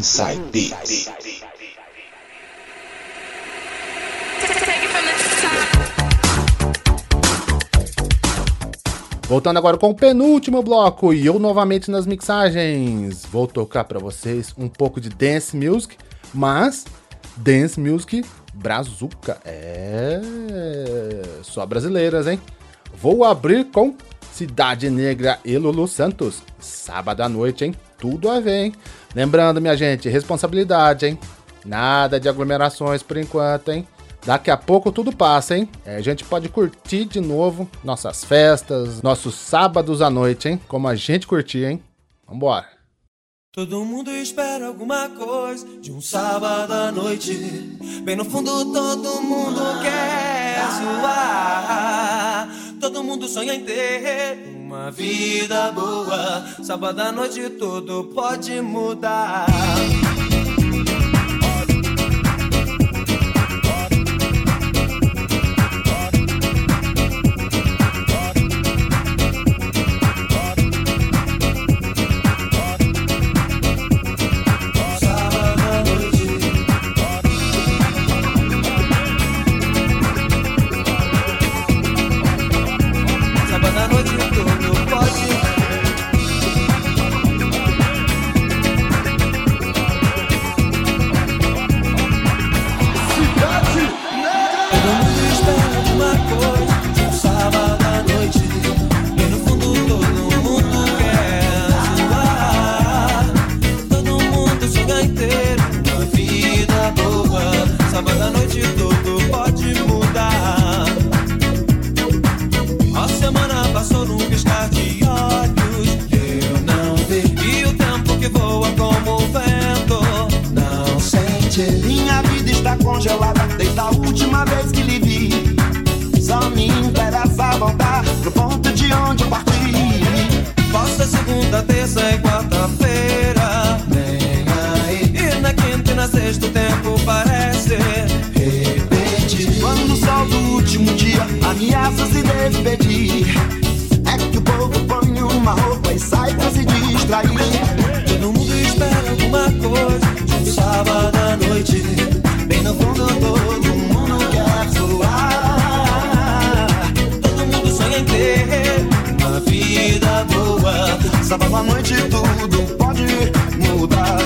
Inside Beats. Voltando agora com o penúltimo bloco e eu novamente nas mixagens. Vou tocar para vocês um pouco de dance music, mas dance music brazuca. É, só brasileiras, hein? Vou abrir com Cidade Negra e Lulu Santos, sábado à noite, hein? Tudo a ver, hein? Lembrando, minha gente, responsabilidade, hein? Nada de aglomerações por enquanto, hein? Daqui a pouco tudo passa, hein? É, a gente pode curtir de novo nossas festas, nossos sábados à noite, hein? Como a gente curtia, hein? Vambora! Todo mundo espera alguma coisa de um sábado à noite. Bem no fundo, todo mundo quer zoar. Todo mundo sonha em ter uma vida boa. Sábado à noite, tudo pode mudar. Minha vida está congelada desde a última vez que lhe vi. Só me interessa voltar pro ponto de onde eu parti. Posta segunda, terça e quarta-feira. Vem aí. E na quinta e na sexta o tempo parece repetir. Quando o sol do último dia ameaça se despedir. É que o povo põe uma roupa e sai pra se distrair. Todo mundo espera alguma coisa de um sábado noite, bem no fundo todo mundo quer zoar. Todo mundo sonha em ter uma vida boa. Sábado à noite tudo pode mudar.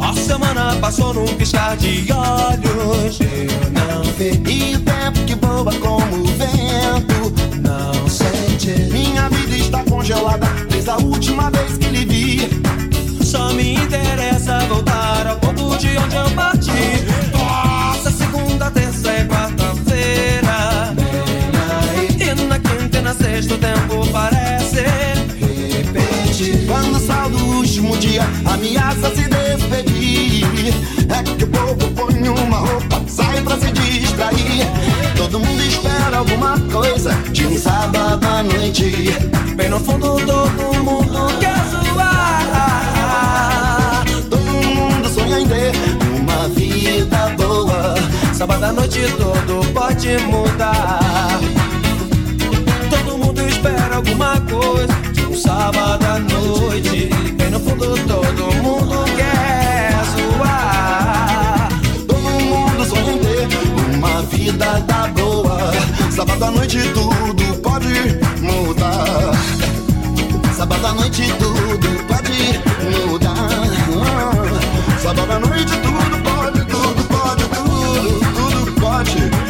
A semana passou num piscar de olhos. Eu não vi o tempo que voa como o vento. Não sente. Minha vida está congelada desde a última vez que lhe vi. Só me interessa voltar ao ponto de onde eu parti. Nossa, segunda, terça e quarta-feira. E na quinta e na sexta o tempo parece repetir. Quando sai o último dia, ameaça se despedir. É que o povo põe uma roupa, sai pra se distrair. Todo mundo espera alguma coisa de um sábado à noite. Bem no fundo todo mundo quer Sábado à noite todo pode mudar. Todo mundo espera alguma coisa de um sábado à noite. Bem no fundo todo mundo quer zoar. Todo mundo sonha ter uma vida da boa. Sábado à noite tudo pode mudar. Sábado à noite tudo pode mudar. Sábado à noite tudo pode shit.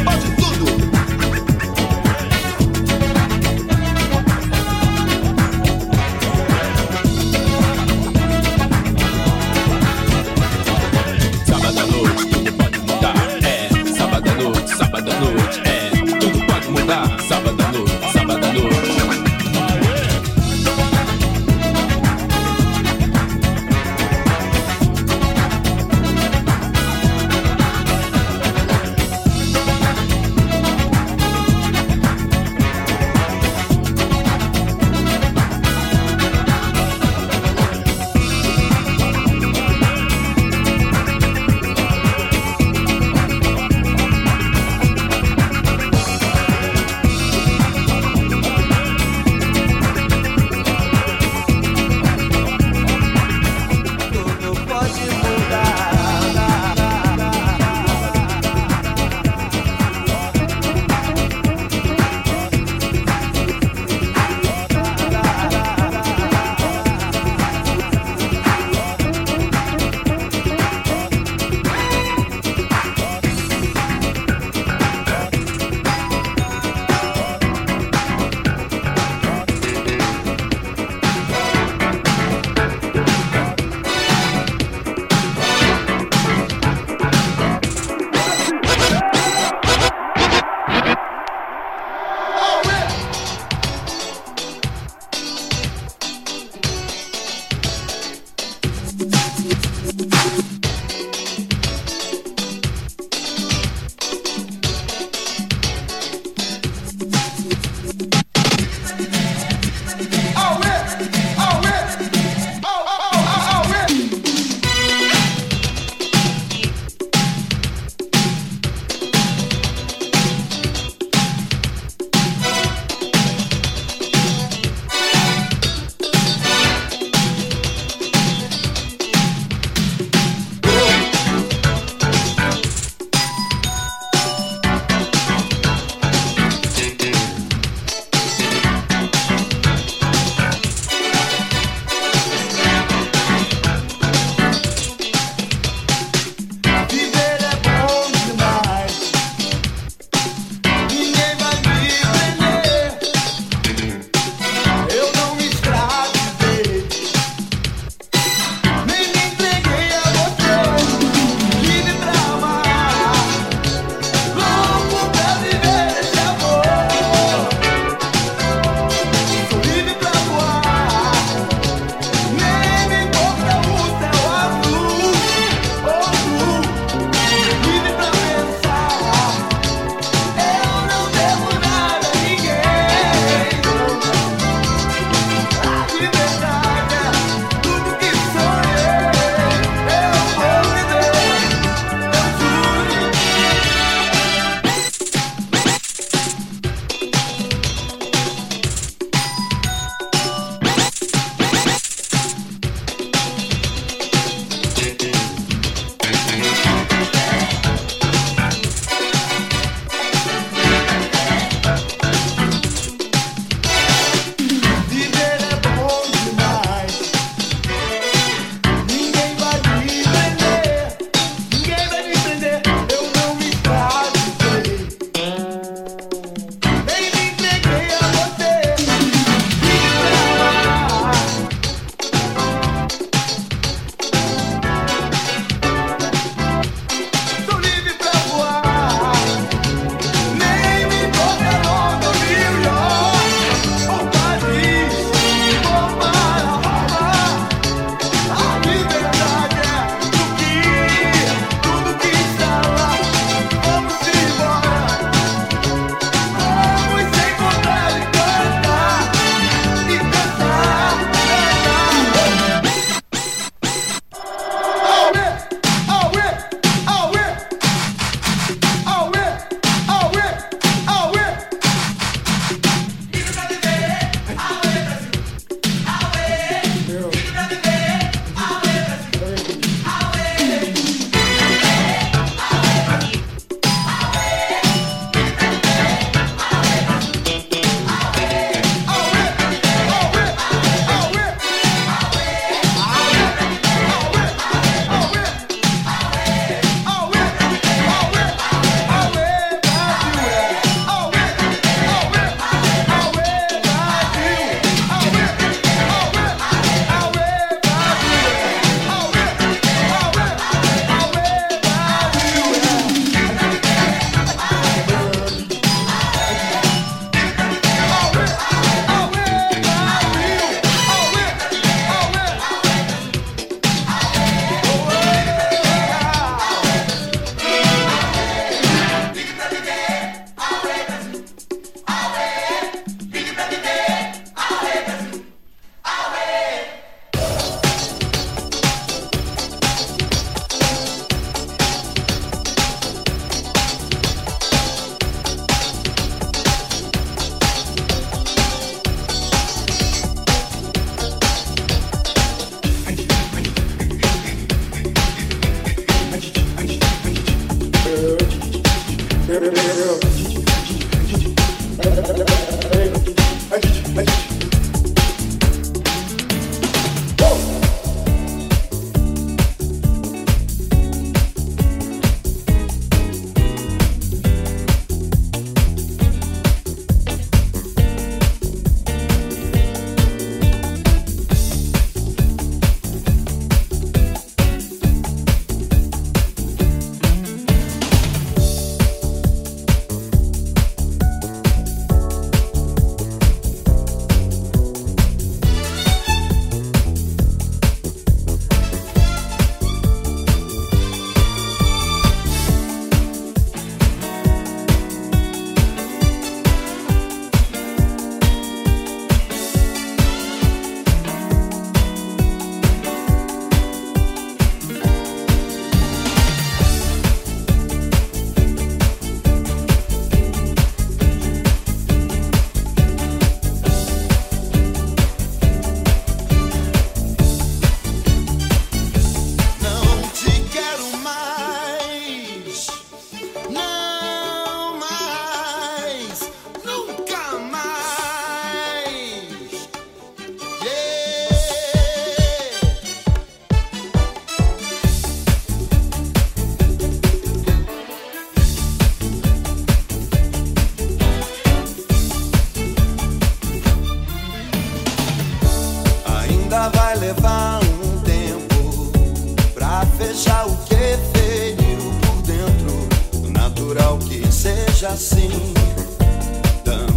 Também não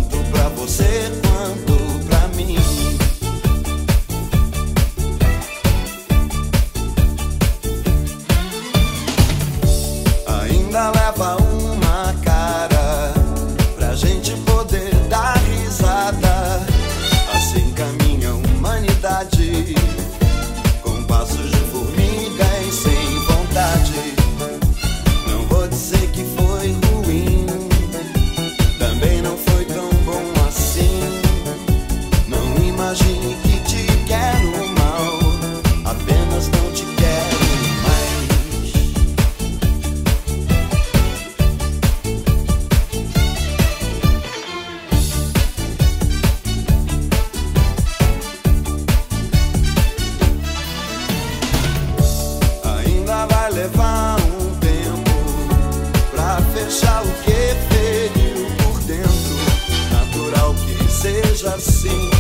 foi tão bom assim. seja assim.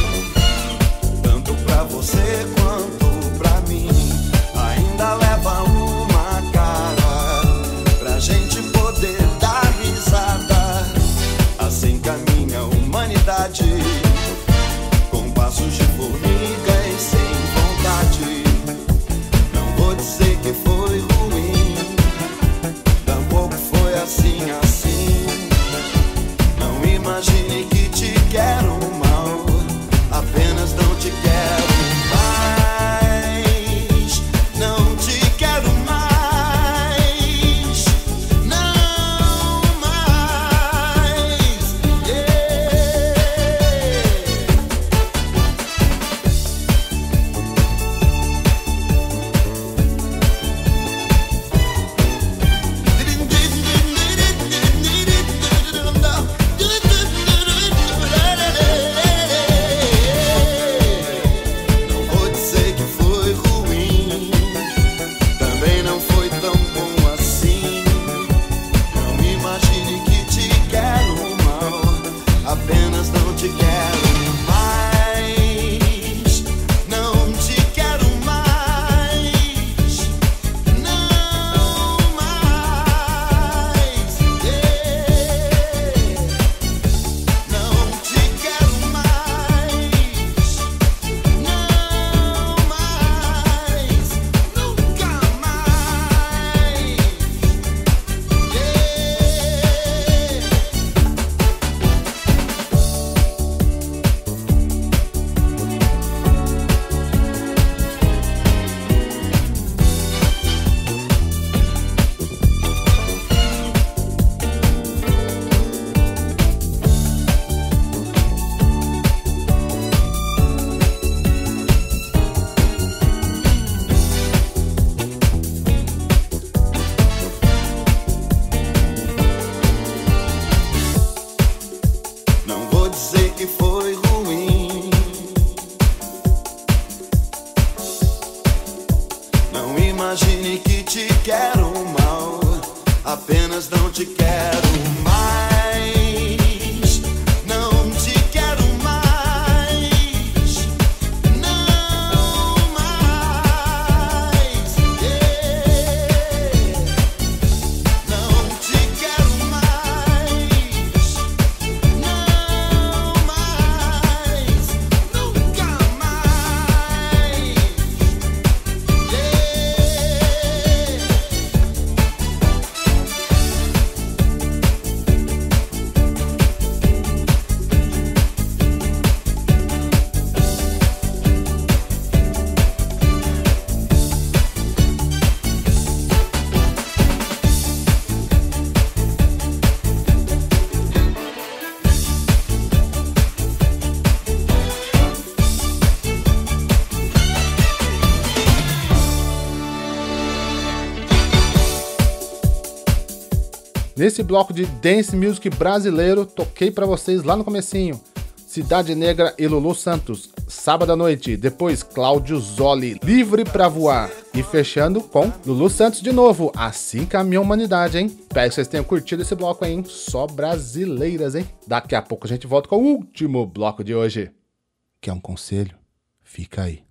Nesse bloco de dance music brasileiro, toquei para vocês lá no comecinho. Cidade Negra e Lulu Santos, sábado à noite. Depois Cláudio Zoli, Livre para Voar. E fechando com Lulu Santos de novo. Assim caminha a humanidade, hein? Espero que vocês tenham curtido esse bloco aí, hein? Só brasileiras, hein? Daqui a pouco a gente volta com o último bloco de hoje. Quer um conselho? Fica aí.